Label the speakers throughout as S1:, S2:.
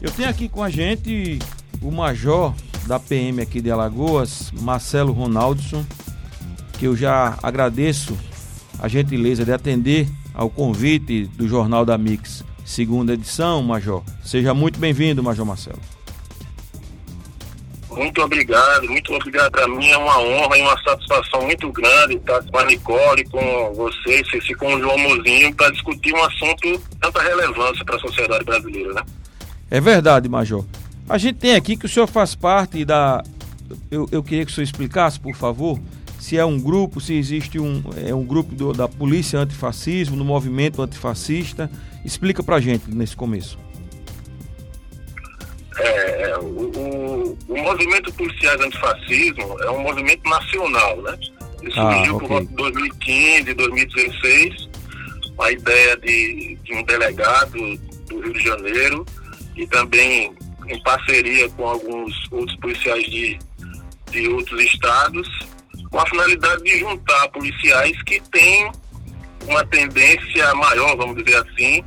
S1: Eu tenho aqui com a gente o major da PM aqui de Alagoas, Marcelo Ronaldson, que eu já agradeço a gentileza de atender ao convite do Jornal da Mix, segunda edição, Major. Seja muito bem-vindo, Major Marcelo.
S2: Muito obrigado, muito obrigado. Para mim é uma honra e uma satisfação muito grande estar com a Nicole, com vocês, com o João Mozinho, para discutir um assunto de tanta relevância para a sociedade brasileira, né?
S1: É verdade, Major. A gente tem aqui que o senhor faz parte da. Eu, eu queria que o senhor explicasse, por favor, se é um grupo, se existe um, é um grupo do, da polícia antifascismo, do movimento antifascista. Explica pra gente nesse começo.
S2: É, é o, o, o, movimento policiais antifascismo é um movimento nacional, né? Ele ah, surgiu okay. por 2015, 2016, a ideia de, de um delegado do Rio de Janeiro e também em parceria com alguns outros policiais de, de outros estados, com a finalidade de juntar policiais que têm uma tendência maior, vamos dizer assim,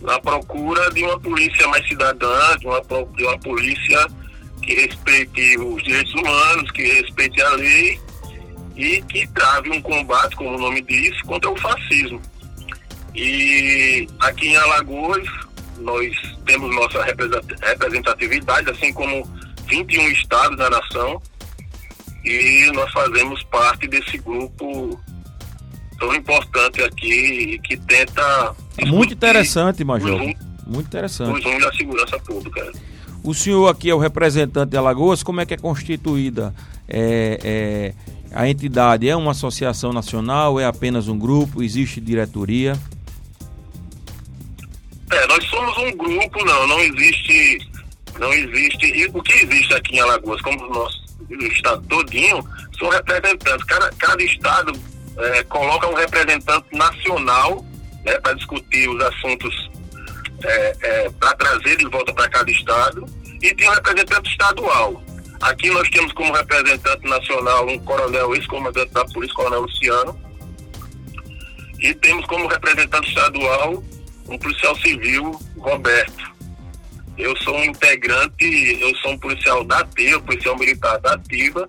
S2: na procura de uma polícia mais cidadã, de uma, de uma polícia que respeite os direitos humanos, que respeite a lei e que trave um combate, como o nome diz, contra o fascismo. E aqui em Alagoas, nós temos nossa representatividade, assim como 21 estados da nação, e nós fazemos parte desse grupo tão importante aqui que tenta.
S1: Muito interessante, Major. Muito interessante.
S2: Os rumos da segurança pública.
S1: O senhor aqui é o representante de Alagoas, como é que é constituída é, é, a entidade? É uma associação nacional? É apenas um grupo? Existe diretoria?
S2: É, nós somos um grupo, não, não existe, não existe, e o que existe aqui em Alagoas, como o estado todinho, são representantes, cada, cada estado é, coloca um representante nacional, né, para discutir os assuntos, é, é, para trazer de volta para cada estado, e tem um representante estadual. Aqui nós temos como representante nacional um coronel, ex-comandante da Polícia, Coronel Luciano, e temos como representante estadual um policial civil, Roberto. Eu sou um integrante, eu sou um policial da ativa, policial militar da ativa,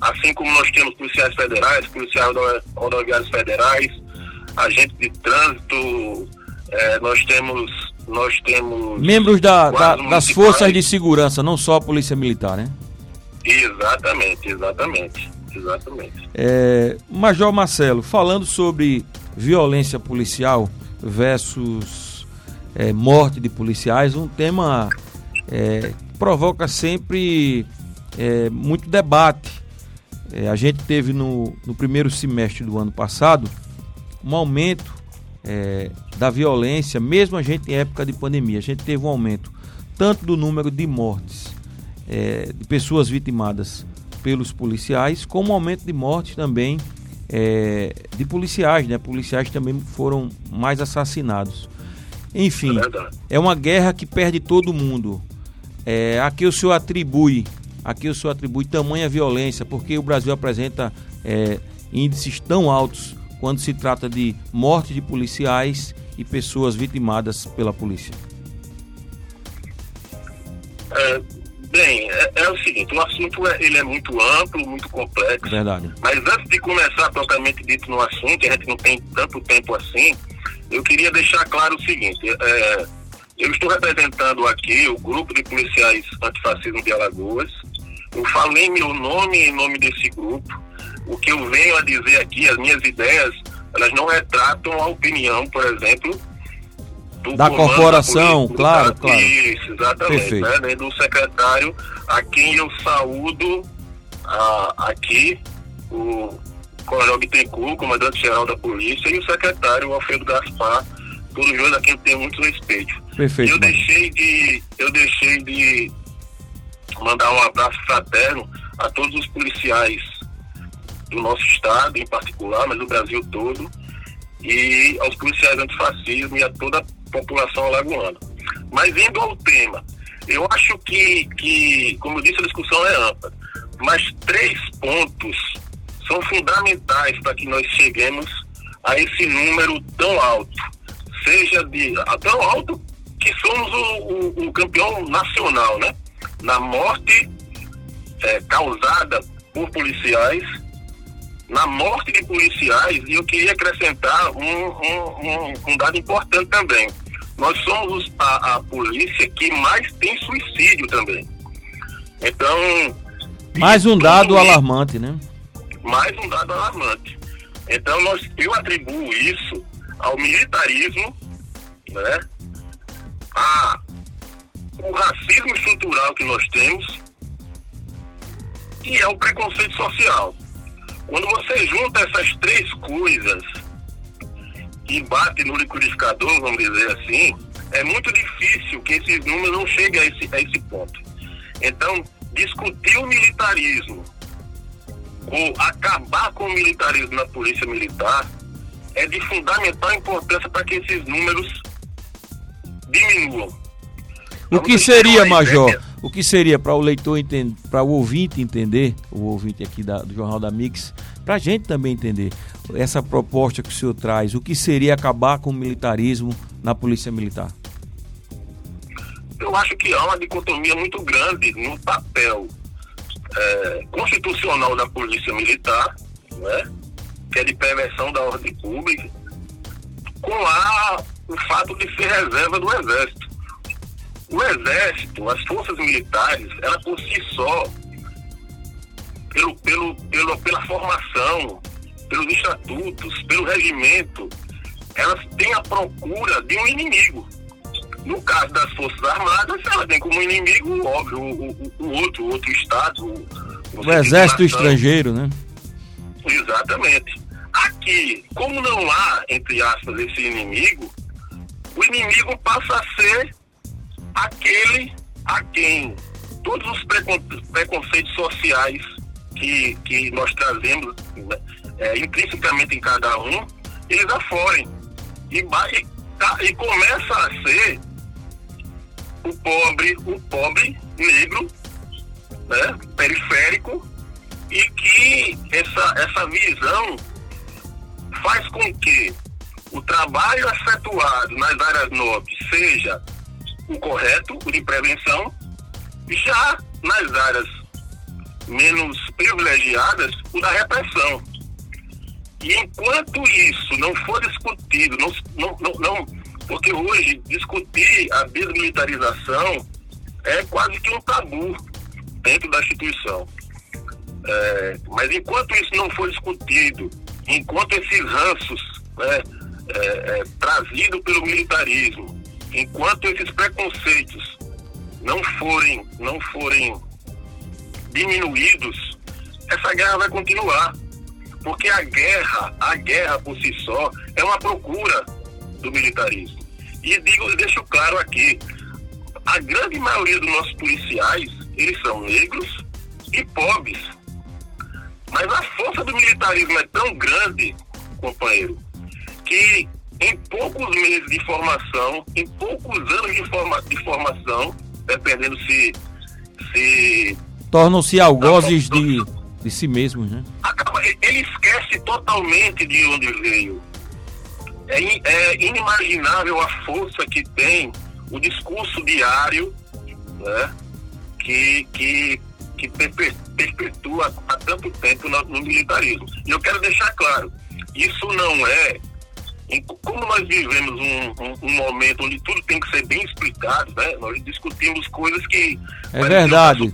S2: assim como nós temos policiais federais, policiais rodoviários federais, agentes de trânsito, é, nós temos nós temos
S1: membros da, da, das forças de segurança, não só a polícia militar, né?
S2: Exatamente, exatamente, exatamente.
S1: É, Major Marcelo, falando sobre violência policial, versus é, morte de policiais, um tema é, que provoca sempre é, muito debate. A gente teve no, no, primeiro semestre do ano passado um aumento da violência, mesmo a gente em época de pandemia, a gente teve um aumento tanto do número de mortes de pessoas vitimadas pelos policiais, como um aumento de mortes também é, de policiais, né? Policiais também foram mais assassinados. Enfim, é, é uma guerra que perde todo mundo. É, aqui o senhor atribui, aqui o senhor atribui tamanha violência, porque o Brasil apresenta é, índices tão altos quando se trata de morte de policiais e pessoas vitimadas pela polícia.
S2: É, Bem, é, é, o seguinte, o assunto é, ele é muito amplo, muito complexo.
S1: Verdade.
S2: Mas antes de começar propriamente dito no assunto, a gente não tem tanto tempo assim, eu queria deixar claro o seguinte, é, eu estou representando aqui o grupo de policiais antifascismo de Alagoas. Eu falo em meu nome e em nome desse grupo. O que eu venho a dizer aqui, as minhas ideias, elas não retratam a opinião, por exemplo,
S1: da corporação, da claro, claro.
S2: Isso, exatamente. Né? Do secretário, a quem eu saúdo a, aqui, o Coronel Bittencourt, comandante-geral da polícia, e o secretário Alfredo Gaspar, todos dois a quem eu tenho muito respeito.
S1: Perfeito.
S2: Eu deixei de, eu deixei de mandar um abraço fraterno a todos os policiais do nosso estado, em particular, mas do Brasil todo, e aos policiais antifascismo e a toda população alagoana. Mas indo ao tema, eu acho que, que como eu disse, a discussão é ampla, mas três pontos são fundamentais para que nós cheguemos a esse número tão alto. Seja de tão alto que somos o, o, o campeão nacional, né? Na morte é, causada por policiais, na morte de policiais, e eu queria acrescentar um, um, um, um dado importante também. Nós somos a, a, polícia que mais tem suicídio também. Então.
S1: Mais um dado alarmante, né?
S2: Mais um dado alarmante. Então nós, eu atribuo isso ao militarismo, né? A o racismo estrutural que nós temos e é o preconceito social. Quando você junta essas três coisas e bate no liquidificador, vamos dizer assim, é muito difícil que esses números não cheguem a esse, a esse ponto. Então, discutir o militarismo ou acabar com o militarismo na polícia militar é de fundamental importância para que esses números diminuam.
S1: O que seria, Major? O que seria para o leitor entender, para o ouvinte entender, o ouvinte aqui da, do Jornal da Mix, para a gente também entender essa proposta que o senhor traz, o que seria acabar com o militarismo na Polícia Militar?
S2: Eu acho que há uma dicotomia muito grande no papel é, constitucional da Polícia Militar, né, que é de prevenção da ordem pública, com a, o fato de ser reserva do Exército. O Exército, as forças militares, ela por si só, pelo, pelo, pelo, pela formação, pelos estatutos, pelo regimento, elas têm a procura de um inimigo. No caso das Forças Armadas, ela tem como inimigo, óbvio, o, o, o outro, o outro Estado.
S1: O, o exército estrangeiro, né?
S2: Exatamente. Aqui, como não há, entre aspas, esse inimigo, o inimigo passa a ser aquele a quem todos os preconceitos sociais que, que nós trazemos né, é, em cada um, eles aforem. E, e, tá, e começa a ser o pobre, o pobre negro, né, periférico, e que essa, essa visão faz com que o trabalho efetuado nas áreas nobres seja o correto, o de prevenção, já nas áreas menos privilegiadas, o da repressão. E enquanto isso não for discutido, não, não, não, não porque hoje discutir a desmilitarização é quase que um tabu dentro da instituição. É, mas enquanto isso não for discutido, enquanto esses ranços né, é, é, trazidos pelo militarismo, enquanto esses preconceitos não forem, não forem diminuídos, essa guerra vai continuar. Porque a guerra, a guerra por si só, é uma procura do militarismo. E digo, deixo claro aqui, a grande maioria dos nossos policiais, eles são negros e pobres. Mas a força do militarismo é tão grande, companheiro, que em poucos meses de formação, em poucos anos de, forma, de formação, dependendo se. se
S1: Tornam-se algozes de, de si mesmos, né?
S2: Ele esquece totalmente de onde veio. É, é inimaginável a força que tem o discurso diário, né? Que, que, que perpetua há tanto tempo no, no militarismo. E eu quero deixar claro, isso não é como nós vivemos um, um, um, momento onde tudo tem que ser bem explicado, né? Nós discutimos coisas que
S1: é verdade.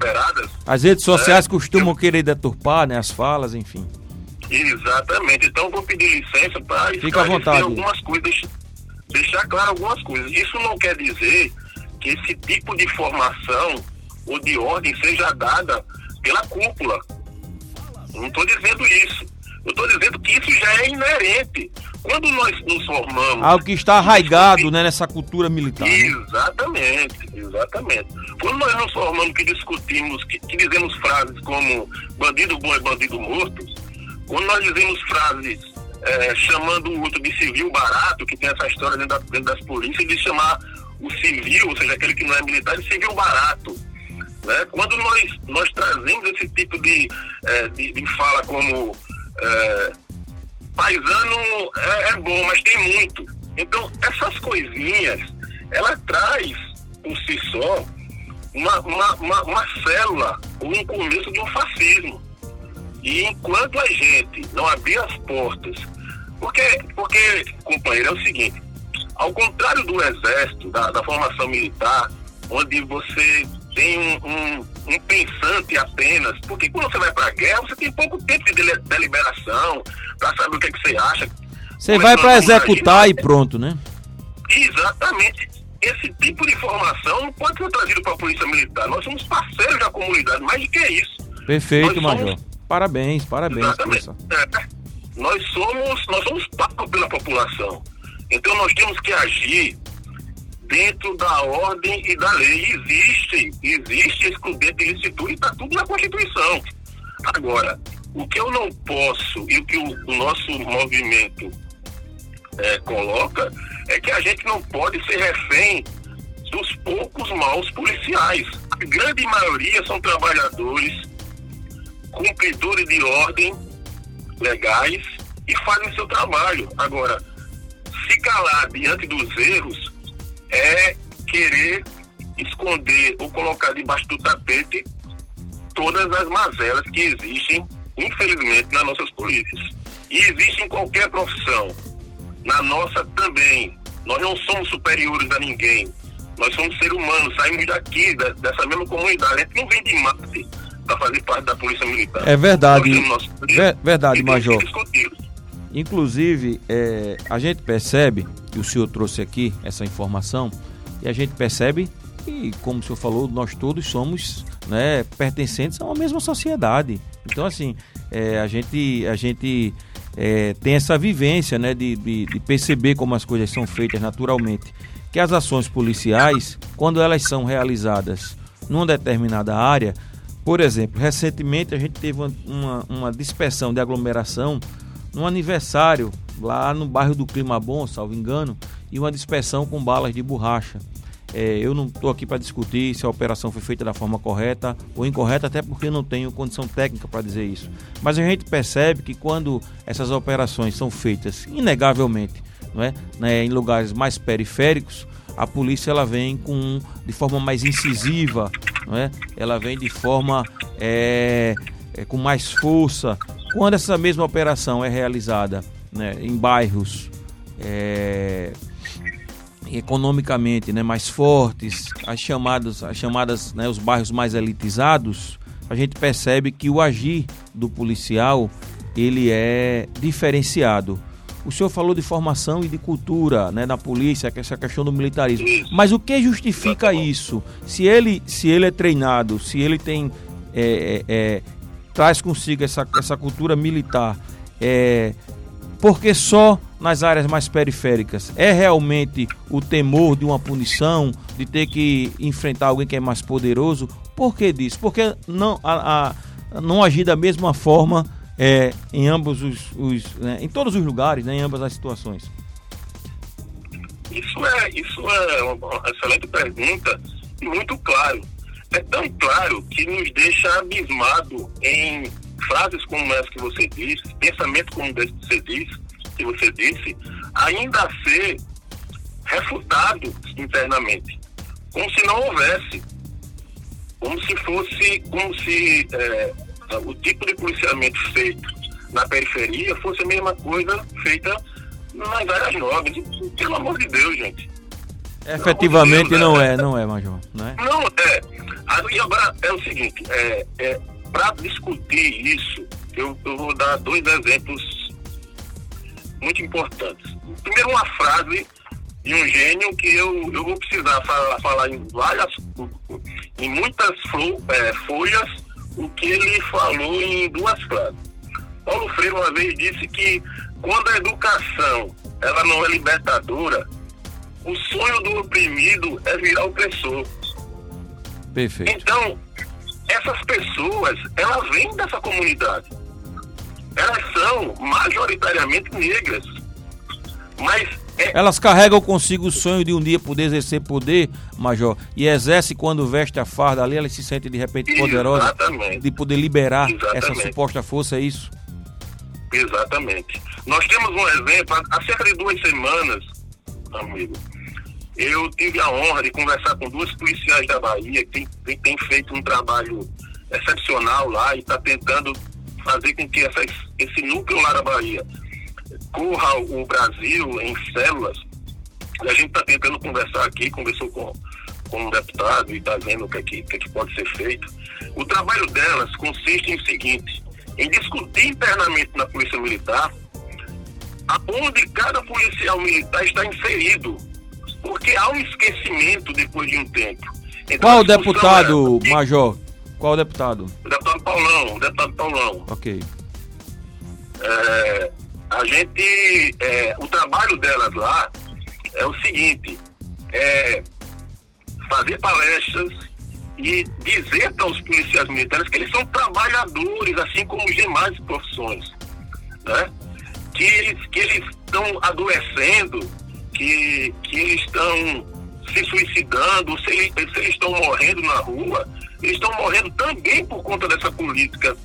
S1: As redes sociais né? costumam eu... querer deturpar, né? As falas, enfim.
S2: Exatamente. Então vou pedir licença para
S1: esclarecer
S2: algumas coisas, deixar claro algumas coisas. Isso não quer dizer que esse tipo de formação ou de ordem seja dada pela cúpula. Não estou dizendo isso. Eu estou dizendo que isso já é inerente. Quando nós nos formamos.
S1: Algo que está arraigado né, nessa cultura militar. Né?
S2: Exatamente, exatamente. Quando nós nos formamos que discutimos, que, que dizemos frases como bandido bom é bandido morto, quando nós dizemos frases é, chamando o outro de civil barato, que tem essa história dentro, da, dentro das polícias, de chamar o civil, ou seja, aquele que não é militar, de civil barato. Né? Quando nós, nós trazemos esse tipo de, é, de, de fala como é, paisano é, é, bom, mas tem muito. Então, essas coisinhas ela traz por si só uma, uma, uma, uma célula, um começo de um fascismo. E enquanto a gente não abrir as portas, porque, porque companheiro, é o seguinte, ao contrário do exército, da, da formação militar, onde você tem um, um, um, pensante apenas, porque quando você vai para a guerra, você tem pouco tempo de deliberação para saber o que, é que você acha.
S1: Você vai para executar e pronto, né?
S2: Exatamente. Esse tipo de informação não pode ser trazido para a Polícia Militar. Nós somos parceiros da comunidade, mais do que isso.
S1: Perfeito, Major. Parabéns, parabéns.
S2: Exatamente. É, nós somos, nós somos pagos pela população. Então nós temos que agir dentro da ordem e da lei. Existe, existe excludente de licitude e está tudo na Constituição. Agora, o que eu não posso e o que o, o nosso movimento é, coloca é que a gente não pode ser refém dos poucos maus policiais. A grande maioria são trabalhadores, cumpridores de ordem legais e fazem seu trabalho. Agora, se calar diante dos erros é querer esconder ou colocar debaixo do tapete todas as mazelas que existem, infelizmente, nas nossas polícias. E existe em qualquer profissão. Na nossa também. Nós não somos superiores a ninguém. Nós somos seres humanos, saímos daqui, dessa mesma comunidade. A gente não vem de Marte para fazer parte da Polícia Militar.
S1: É verdade. Ver, verdade, Major. Inclusive, é, a gente percebe, que o senhor trouxe aqui essa informação, e a gente percebe que, como o senhor falou, nós todos somos né, pertencentes a uma mesma sociedade. Então, assim, é, a gente, a gente é, tem essa vivência né, de, de, de perceber como as coisas são feitas naturalmente. Que as ações policiais, quando elas são realizadas numa determinada área, por exemplo, recentemente a gente teve uma, uma, dispersão de aglomeração no aniversário lá no bairro do Clima Bom, salvo engano, e uma dispersão com balas de borracha. É, eu não estou aqui para discutir se a operação foi feita da forma correta ou incorreta, até porque eu não tenho condição técnica para dizer isso. Mas a gente percebe que quando essas operações são feitas, inegavelmente, não é? Né, em lugares mais periféricos, a polícia ela vem com de forma mais incisiva, não é? Ela vem de forma é, é, com mais força. Quando essa mesma operação é realizada né, em bairros é, economicamente né, mais fortes, as chamadas, as chamadas né, os bairros mais elitizados, a gente percebe que o agir do policial ele é diferenciado. O senhor falou de formação e de cultura né, na polícia, essa questão do militarismo. Mas o que justifica isso? Se ele, se ele é treinado, se ele tem é, é, é traz consigo essa, essa cultura militar, é, porque só nas áreas mais periféricas é realmente o temor de uma punição, de ter que enfrentar alguém que é mais poderoso? Por que disso? Porque não, a, a não agir da mesma forma é, em ambos os, os né, em todos os lugares, né, em ambas as situações?
S2: Isso é, isso é uma excelente pergunta e muito claro. É tão claro que nos deixa abismado em frases como essa que você disse, pensamento como você disse, que você disse, ainda a ser refutado internamente, como se não houvesse, como se fosse, como se é, o tipo de policiamento feito na periferia fosse a mesma coisa feita nas áreas nobres. Pelo amor de Deus, gente.
S1: Efetivamente Deus, não é, é, não é, Major. Não é?
S2: Não é. E agora é o seguinte, é, é, para discutir isso, eu, eu vou dar dois exemplos muito importantes. Primeiro, uma frase de um gênio que eu, eu vou precisar falar, falar em várias, em muitas é, folhas, o que ele falou em duas frases. Paulo Freire uma vez disse que quando a educação ela não é libertadora, o sonho do oprimido é virar opressor.
S1: Perfeito.
S2: Então, essas pessoas, elas vêm dessa comunidade. Elas são majoritariamente negras. Mas.
S1: Elas carregam consigo o sonho de um dia poder exercer poder, Major, e exerce quando veste a farda ali, elas se sentem de repente poderosas de poder liberar Exatamente. essa suposta força, é isso?
S2: Exatamente. Nós temos um exemplo, há cerca de duas semanas, amigo, Eu tive a honra de conversar com duas policiais da Bahia que tem, tem feito um trabalho excepcional lá e está tentando fazer com que esse núcleo lá da Bahia corra o Brasil em células. E a gente está tentando conversar aqui, conversou com, com um deputado e está vendo o que, é que, que, é que pode ser feito. O trabalho delas consiste em seguinte, em discutir internamente na Polícia Militar aonde cada policial militar está inserido, porque há um esquecimento depois de um tempo.
S1: Então, Qual o deputado, era... Major? Qual o deputado?
S2: O deputado Paulão, o deputado Paulão.
S1: Ok.
S2: É, a gente, é, o trabalho delas lá é o seguinte, é fazer palestras e dizer para os policiais militares que eles são trabalhadores, assim como os demais profissões, né? Que eles, que eles estão adoecendo, que, que eles estão se suicidando, se eles, estão morrendo na rua, eles estão morrendo também por conta dessa política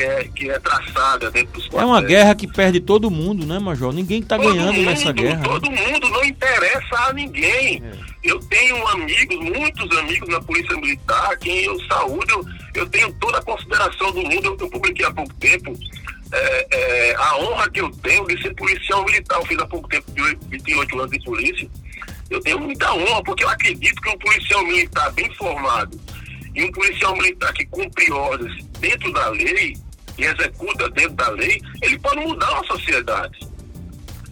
S2: que é, que é traçada dentro dos quartéis.
S1: É uma guerra que perde todo mundo, né, Major? Ninguém está ganhando
S2: mundo,
S1: nessa guerra.
S2: Todo né? mundo, não interessa a ninguém. É. Eu tenho amigos, muitos amigos na Polícia Militar, quem eu saúdo, eu, tenho toda a consideração do mundo. Eu, eu publiquei há pouco tempo é, é, a honra que eu tenho de ser policial militar. Eu fiz há pouco tempo, de 28 anos de polícia. Eu tenho muita honra, porque eu acredito que um policial militar bem formado e um policial militar que cumpre ordens dentro da lei e executa dentro da lei, ele pode mudar a sociedade.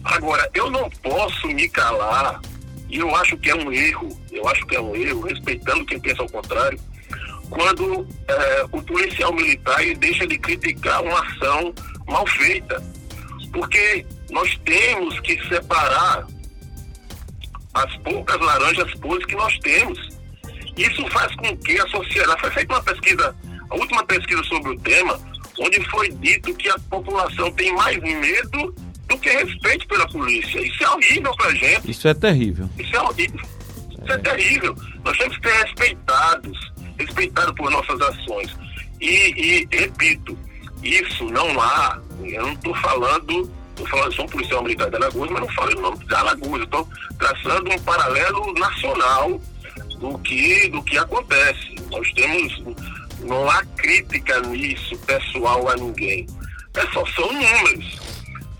S2: Agora, eu não posso me calar, e eu acho que é um erro, eu acho que é um erro, respeitando quem pensa ao contrário, quando é, o policial militar deixa de criticar uma ação mal feita. Porque nós temos que separar as poucas laranjas podres que nós temos. Isso faz com que a sociedade. Foi feita uma pesquisa, a última pesquisa sobre o tema, onde foi dito que a população tem mais medo do que respeito pela polícia. Isso é horrível pra gente.
S1: Isso é terrível.
S2: Isso é horrível. Isso é, é terrível. Nós temos que ser respeitados, respeitados por nossas ações. E, e repito, isso não há, eu não estou falando Estou falando, sou um policial militar de Alagoas, mas não falei o nome de Alagoas. Estou traçando um paralelo nacional do que, do que acontece. Nós temos. Não há crítica nisso pessoal a ninguém. É, só são números.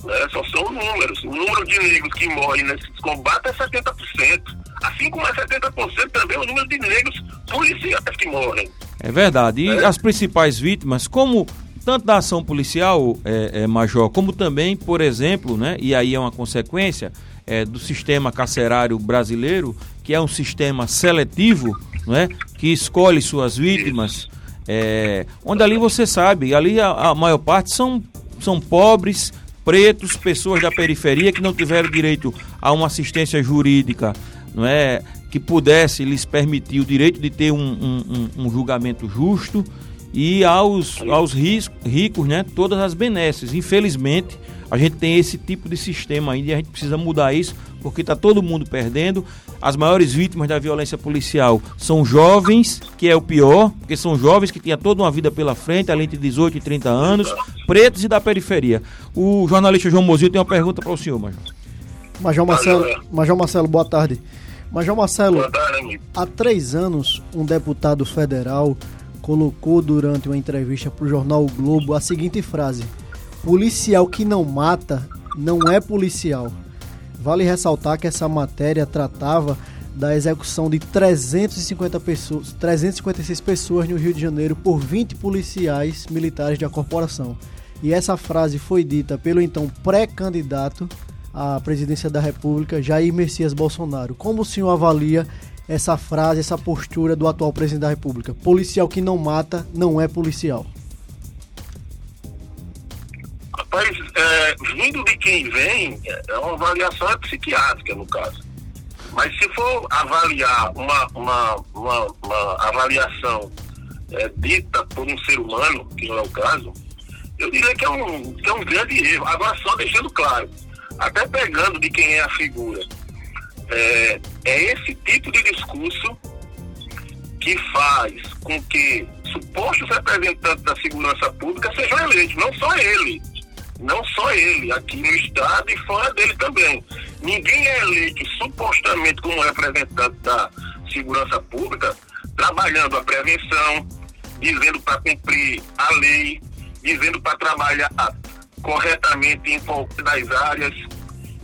S2: Né? Só são números. O número de negros que morrem nesses combates é 70%. Assim como é 70% também o número de negros policiais que morrem.
S1: É verdade. E é. as principais vítimas, como tanto da ação policial, é, é, Major, como também, por exemplo, né, e aí é uma consequência é, do sistema carcerário brasileiro, que é um sistema seletivo, né, que escolhe suas vítimas, é, onde ali você sabe, ali a, a maior parte são, são pobres, pretos, pessoas da periferia que não tiveram direito a uma assistência jurídica, não é, que pudesse lhes permitir o direito de ter um, um, um julgamento justo e aos, aos ricos, né, todas as benesses. Infelizmente, a gente tem esse tipo de sistema ainda e a gente precisa mudar isso, porque está todo mundo perdendo. As maiores vítimas da violência policial são jovens, que é o pior, porque são jovens que tinham toda uma vida pela frente, além de 18 e 30 anos, pretos e da periferia. O jornalista João Mozio tem uma pergunta para o senhor, Major.
S3: Major Marcelo, Major Marcelo, boa tarde. Major Marcelo, há três anos, um deputado federal colocou durante uma entrevista para o jornal o Globo a seguinte frase: Policial que não mata não é policial. Vale ressaltar que essa matéria tratava da execução de 350 pessoas, 356 pessoas no Rio de Janeiro por 20 policiais militares da corporação. E essa frase foi dita pelo então pré-candidato à presidência da República, Jair Messias Bolsonaro. Como o senhor avalia essa frase, essa postura do atual presidente da República. Policial que não mata não é policial.
S2: Rapaz, é, vindo de quem vem, é uma avaliação é psiquiátrica, no caso. Mas se for avaliar uma, uma, uma, uma avaliação é, dita por um ser humano, que não é o caso, eu diria que é um, que é um grande erro. Agora, só deixando claro, até pegando de quem é a figura é, é esse tipo de discurso que faz com que supostos representantes da segurança pública sejam eleitos, não só ele, não só ele, aqui no Estado e fora dele também. Ninguém é eleito supostamente como representante da segurança pública, trabalhando a prevenção, dizendo para cumprir a lei, dizendo para trabalhar corretamente em das áreas,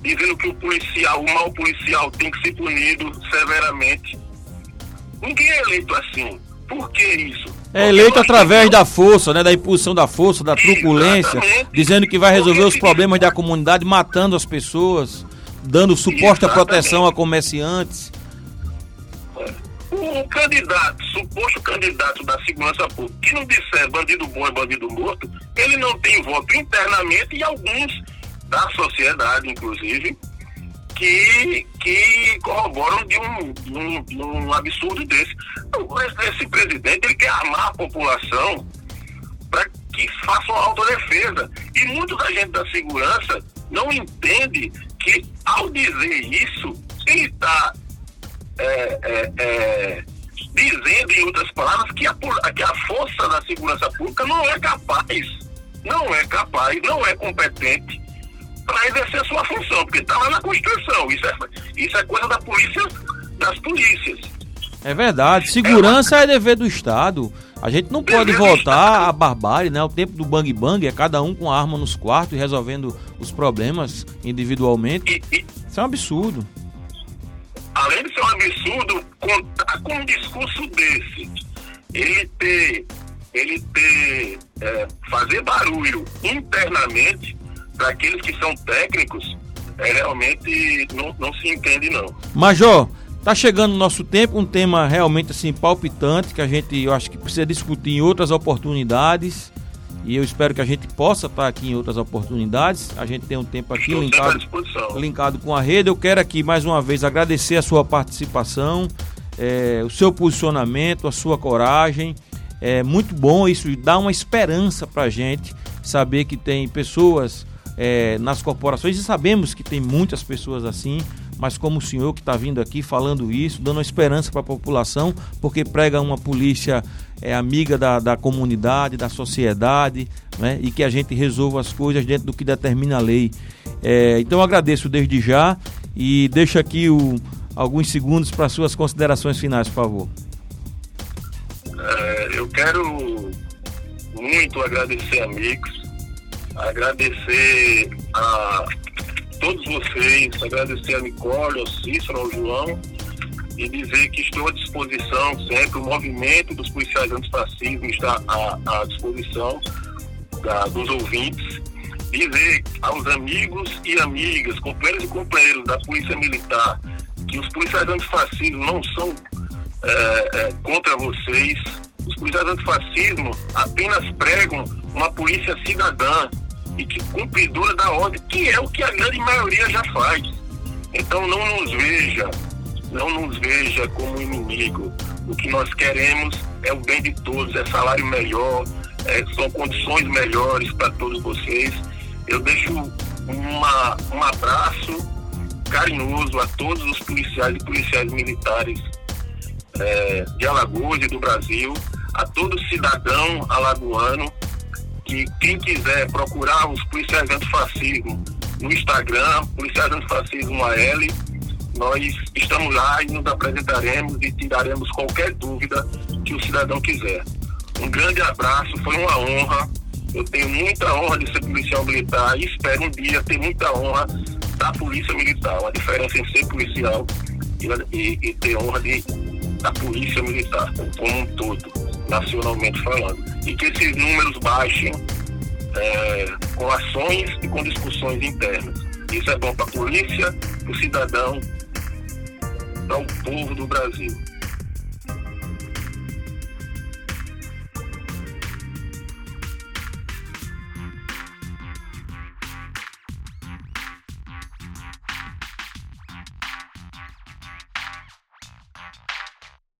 S2: dizendo que o policial, o mau policial tem que ser punido severamente. Ninguém é eleito assim. Por que isso?
S1: É eleito através da força, né, da impulsão da força, da truculência, Exatamente. dizendo que vai resolver os problemas da comunidade, matando as pessoas, dando suposta Exatamente. proteção a comerciantes.
S2: Um candidato, suposto candidato da segurança pública, que não disser bandido bom é bandido morto, ele não tem voto internamente e alguns da sociedade, inclusive, que, que corroboram de um, de um, de um absurdo desse. Esse presidente ele quer armar a população para que faça uma autodefesa. E muita da gente da segurança não entende que, ao dizer isso, ele está é, é, é, dizendo, em outras palavras, que a, que a força da segurança pública não é capaz, não é capaz, não é competente para exercer a sua função, porque está lá na Constituição. Isso é, isso é coisa da polícia, das polícias.
S1: É verdade. Segurança é, é dever do Estado. A gente não pode voltar à barbárie, né? O tempo do bang bang é cada um com a arma nos quartos e resolvendo os problemas individualmente. E, e, Isso é um absurdo.
S2: Além de ser um absurdo, contar com um discurso desse, ele ter, ele ter, é, fazer barulho internamente, para aqueles que são técnicos, é, realmente não, não se entende não.
S1: Major, tá chegando o nosso tempo, um tema realmente assim palpitante que a gente, eu acho que precisa discutir em outras oportunidades. E eu espero que a gente possa estar aqui em outras oportunidades. A gente tem um tempo aqui linkado, linkado com a rede. Eu quero aqui mais uma vez agradecer a sua participação, é, o seu posicionamento, a sua coragem. É muito bom, isso dá uma esperança para a gente saber que tem pessoas é, nas corporações e sabemos que tem muitas pessoas assim, mas como o senhor que está vindo aqui falando isso, dando esperança para a população, porque prega uma polícia é, amiga da, da comunidade, da sociedade, né, e que a gente resolva as coisas dentro do que determina a lei. É, então eu agradeço desde já e deixo aqui o, alguns segundos para suas considerações finais, por favor.
S2: É, eu quero muito agradecer amigos agradecer a todos vocês, agradecer a Nicole, ao Cícero, ao João e dizer que estou à disposição sempre, o movimento dos policiais antifascismo está à, à disposição da, dos ouvintes. Dizer aos amigos e amigas, companheiros e companheiros da Polícia Militar, que os policiais antifascismo não são é, é, contra vocês. Os policiais antifascismo apenas pregam uma polícia cidadã, e que cumpridora da ordem, que é o que a grande maioria já faz. Então não nos veja, não nos veja como inimigo. O que nós queremos é o bem de todos, é salário melhor, é, são condições melhores para todos vocês. Eu deixo uma, um abraço carinhoso a todos os policiais e policiais militares é, de Alagoas e do Brasil, a todo cidadão alagoano que quem quiser procurar os policiais antifascismo no Instagram, policiais antifascismo AL, nós estamos lá e nos apresentaremos e tiraremos qualquer dúvida que o cidadão quiser. Um grande abraço, foi uma honra. Eu tenho muita honra de ser policial militar e espero um dia ter muita honra da polícia militar. A diferença em ser policial e, e, e ter honra de, da polícia militar como um todo nacionalmente falando. E que esses números baixem é, com ações e com discussões internas. Isso é bom para a polícia, para o cidadão, para o povo do Brasil.